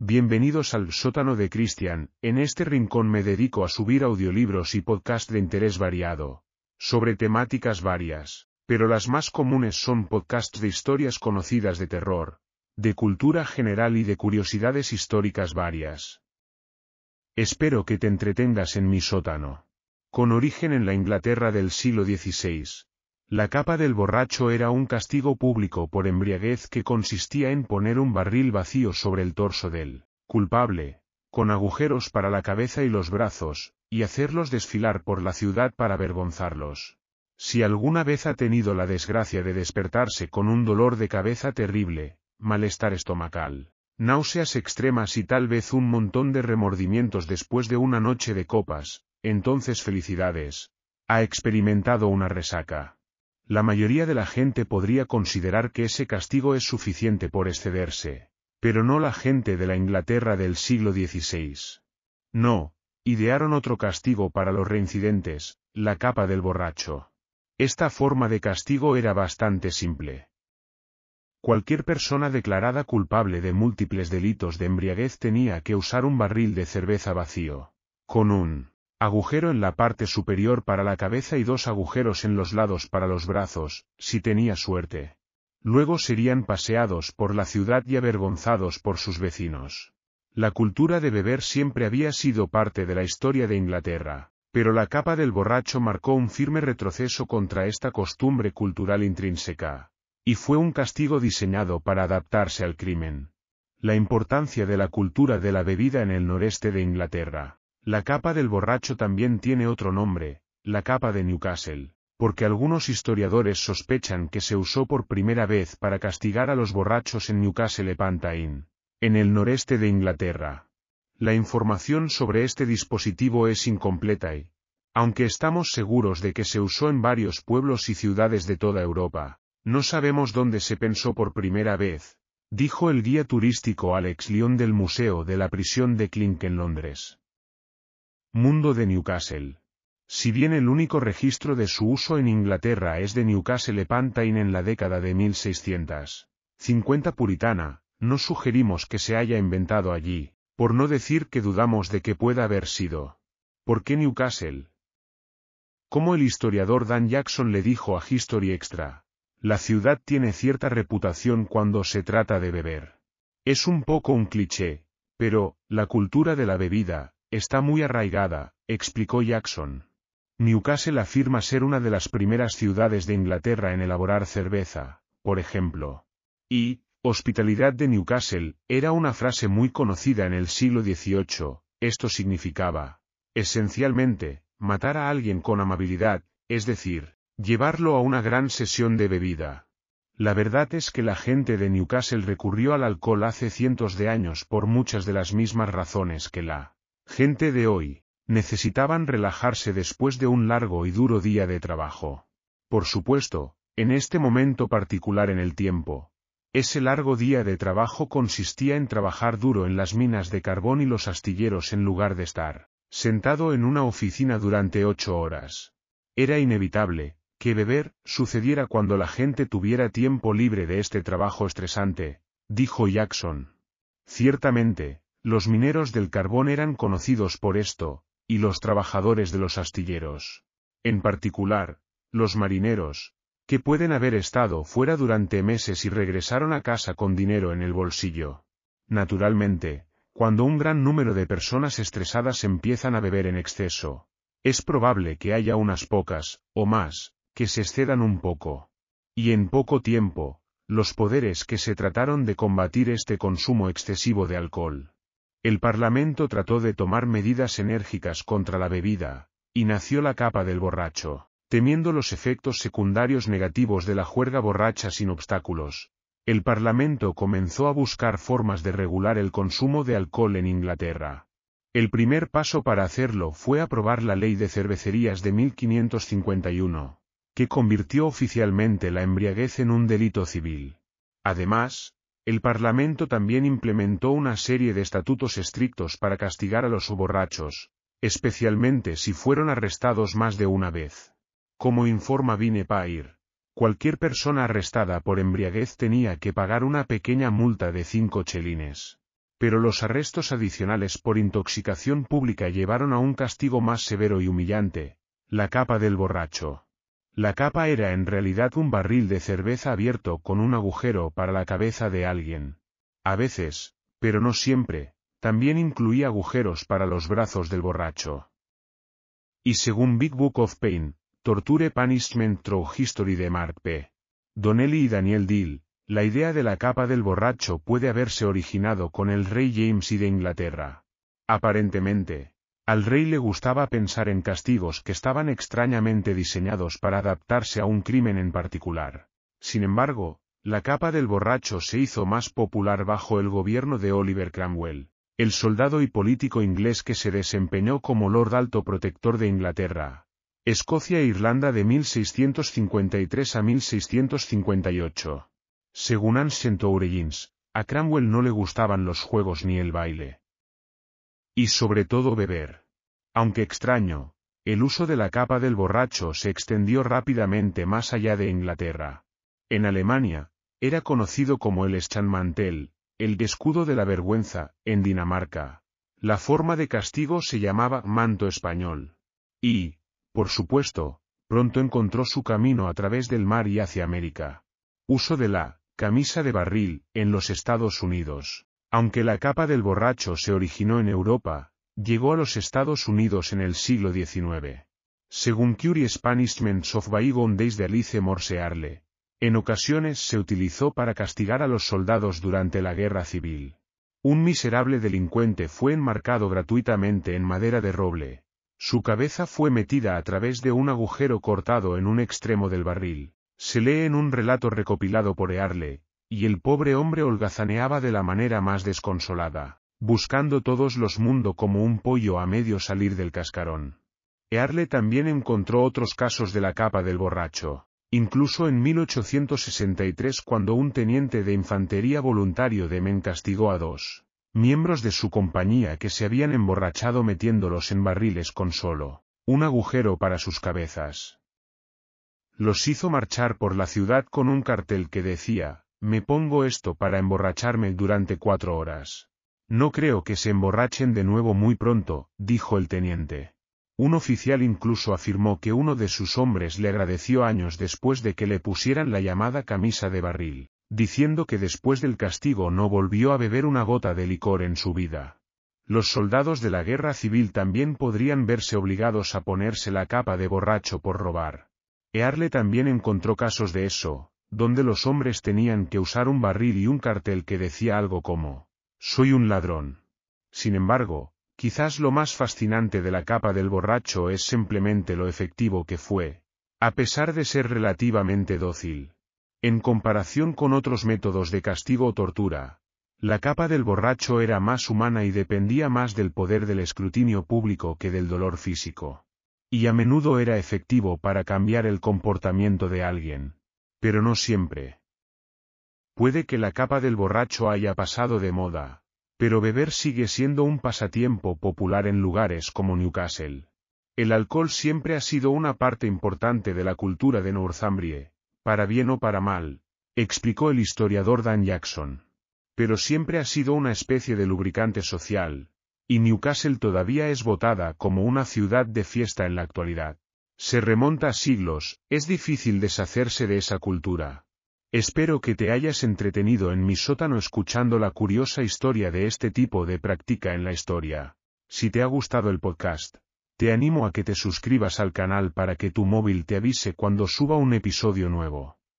Bienvenidos al sótano de Cristian, en este rincón me dedico a subir audiolibros y podcast de interés variado, sobre temáticas varias, pero las más comunes son podcasts de historias conocidas de terror, de cultura general y de curiosidades históricas varias. Espero que te entretengas en mi sótano. Con origen en la Inglaterra del siglo XVI, la capa del borracho era un castigo público por embriaguez que consistía en poner un barril vacío sobre el torso del culpable, con agujeros para la cabeza y los brazos, y hacerlos desfilar por la ciudad para avergonzarlos. Si alguna vez ha tenido la desgracia de despertarse con un dolor de cabeza terrible, malestar estomacal, náuseas extremas y tal vez un montón de remordimientos después de una noche de copas, entonces felicidades, ha experimentado una resaca. La mayoría de la gente podría considerar que ese castigo es suficiente por excederse, pero no la gente de la Inglaterra del siglo XVI. No, idearon otro castigo para los reincidentes, la capa del borracho. Esta forma de castigo era bastante simple. Cualquier persona declarada culpable de múltiples delitos de embriaguez tenía que usar un barril de cerveza vacío, con un Agujero en la parte superior para la cabeza y dos agujeros en los lados para los brazos, si tenía suerte. Luego serían paseados por la ciudad y avergonzados por sus vecinos. La cultura de beber siempre había sido parte de la historia de Inglaterra, pero la capa del borracho marcó un firme retroceso contra esta costumbre cultural intrínseca, y fue un castigo diseñado para adaptarse al crimen. La importancia de la cultura de la bebida en el noreste de Inglaterra. La capa del borracho también tiene otro nombre, la capa de Newcastle, porque algunos historiadores sospechan que se usó por primera vez para castigar a los borrachos en Newcastle Tyne, en el noreste de Inglaterra. La información sobre este dispositivo es incompleta y, aunque estamos seguros de que se usó en varios pueblos y ciudades de toda Europa, no sabemos dónde se pensó por primera vez, dijo el guía turístico Alex Lyon del Museo de la Prisión de Clink en Londres. Mundo de Newcastle. Si bien el único registro de su uso en Inglaterra es de Newcastle upon Tyne en la década de 1650 puritana, no sugerimos que se haya inventado allí, por no decir que dudamos de que pueda haber sido. ¿Por qué Newcastle? Como el historiador Dan Jackson le dijo a History Extra, la ciudad tiene cierta reputación cuando se trata de beber. Es un poco un cliché, pero, la cultura de la bebida, Está muy arraigada, explicó Jackson. Newcastle afirma ser una de las primeras ciudades de Inglaterra en elaborar cerveza, por ejemplo. Y, hospitalidad de Newcastle, era una frase muy conocida en el siglo XVIII, esto significaba, esencialmente, matar a alguien con amabilidad, es decir, llevarlo a una gran sesión de bebida. La verdad es que la gente de Newcastle recurrió al alcohol hace cientos de años por muchas de las mismas razones que la Gente de hoy, necesitaban relajarse después de un largo y duro día de trabajo. Por supuesto, en este momento particular en el tiempo. Ese largo día de trabajo consistía en trabajar duro en las minas de carbón y los astilleros en lugar de estar sentado en una oficina durante ocho horas. Era inevitable, que beber sucediera cuando la gente tuviera tiempo libre de este trabajo estresante, dijo Jackson. Ciertamente, los mineros del carbón eran conocidos por esto, y los trabajadores de los astilleros. En particular, los marineros, que pueden haber estado fuera durante meses y regresaron a casa con dinero en el bolsillo. Naturalmente, cuando un gran número de personas estresadas empiezan a beber en exceso, es probable que haya unas pocas, o más, que se excedan un poco. Y en poco tiempo, los poderes que se trataron de combatir este consumo excesivo de alcohol el Parlamento trató de tomar medidas enérgicas contra la bebida, y nació la capa del borracho, temiendo los efectos secundarios negativos de la juerga borracha sin obstáculos. El Parlamento comenzó a buscar formas de regular el consumo de alcohol en Inglaterra. El primer paso para hacerlo fue aprobar la Ley de Cervecerías de 1551, que convirtió oficialmente la embriaguez en un delito civil. Además, el Parlamento también implementó una serie de estatutos estrictos para castigar a los borrachos, especialmente si fueron arrestados más de una vez. Como informa Vine Pair, cualquier persona arrestada por embriaguez tenía que pagar una pequeña multa de cinco chelines. Pero los arrestos adicionales por intoxicación pública llevaron a un castigo más severo y humillante, la capa del borracho. La capa era en realidad un barril de cerveza abierto con un agujero para la cabeza de alguien. A veces, pero no siempre, también incluía agujeros para los brazos del borracho. Y según Big Book of Pain, Torture Punishment Through History de Mark P. Donnelly y Daniel Dill, la idea de la capa del borracho puede haberse originado con el rey James y de Inglaterra. Aparentemente, al rey le gustaba pensar en castigos que estaban extrañamente diseñados para adaptarse a un crimen en particular. Sin embargo, la capa del borracho se hizo más popular bajo el gobierno de Oliver Cromwell, el soldado y político inglés que se desempeñó como Lord Alto Protector de Inglaterra, Escocia e Irlanda de 1653 a 1658. Según Ancient Origins, a Cranwell no le gustaban los juegos ni el baile. Y sobre todo beber. Aunque extraño, el uso de la capa del borracho se extendió rápidamente más allá de Inglaterra. En Alemania, era conocido como el Schanmantel, el escudo de la vergüenza, en Dinamarca. La forma de castigo se llamaba manto español. Y, por supuesto, pronto encontró su camino a través del mar y hacia América. Uso de la Camisa de barril, en los Estados Unidos. Aunque la capa del borracho se originó en Europa, llegó a los Estados Unidos en el siglo XIX. Según Curious Punishments of Bygone Days de Alice Morse Arle, en ocasiones se utilizó para castigar a los soldados durante la guerra civil. Un miserable delincuente fue enmarcado gratuitamente en madera de roble. Su cabeza fue metida a través de un agujero cortado en un extremo del barril. Se lee en un relato recopilado por Earle, y el pobre hombre holgazaneaba de la manera más desconsolada, buscando todos los mundos como un pollo a medio salir del cascarón. Earle también encontró otros casos de la capa del borracho, incluso en 1863 cuando un teniente de infantería voluntario de Men castigó a dos miembros de su compañía que se habían emborrachado metiéndolos en barriles con solo un agujero para sus cabezas los hizo marchar por la ciudad con un cartel que decía, me pongo esto para emborracharme durante cuatro horas. No creo que se emborrachen de nuevo muy pronto, dijo el teniente. Un oficial incluso afirmó que uno de sus hombres le agradeció años después de que le pusieran la llamada camisa de barril, diciendo que después del castigo no volvió a beber una gota de licor en su vida. Los soldados de la guerra civil también podrían verse obligados a ponerse la capa de borracho por robar. Earle también encontró casos de eso, donde los hombres tenían que usar un barril y un cartel que decía algo como, soy un ladrón. Sin embargo, quizás lo más fascinante de la capa del borracho es simplemente lo efectivo que fue, a pesar de ser relativamente dócil. En comparación con otros métodos de castigo o tortura, la capa del borracho era más humana y dependía más del poder del escrutinio público que del dolor físico y a menudo era efectivo para cambiar el comportamiento de alguien. Pero no siempre. Puede que la capa del borracho haya pasado de moda, pero beber sigue siendo un pasatiempo popular en lugares como Newcastle. El alcohol siempre ha sido una parte importante de la cultura de Northumbria, para bien o para mal, explicó el historiador Dan Jackson. Pero siempre ha sido una especie de lubricante social, y Newcastle todavía es votada como una ciudad de fiesta en la actualidad. Se remonta a siglos, es difícil deshacerse de esa cultura. Espero que te hayas entretenido en mi sótano escuchando la curiosa historia de este tipo de práctica en la historia. Si te ha gustado el podcast, te animo a que te suscribas al canal para que tu móvil te avise cuando suba un episodio nuevo.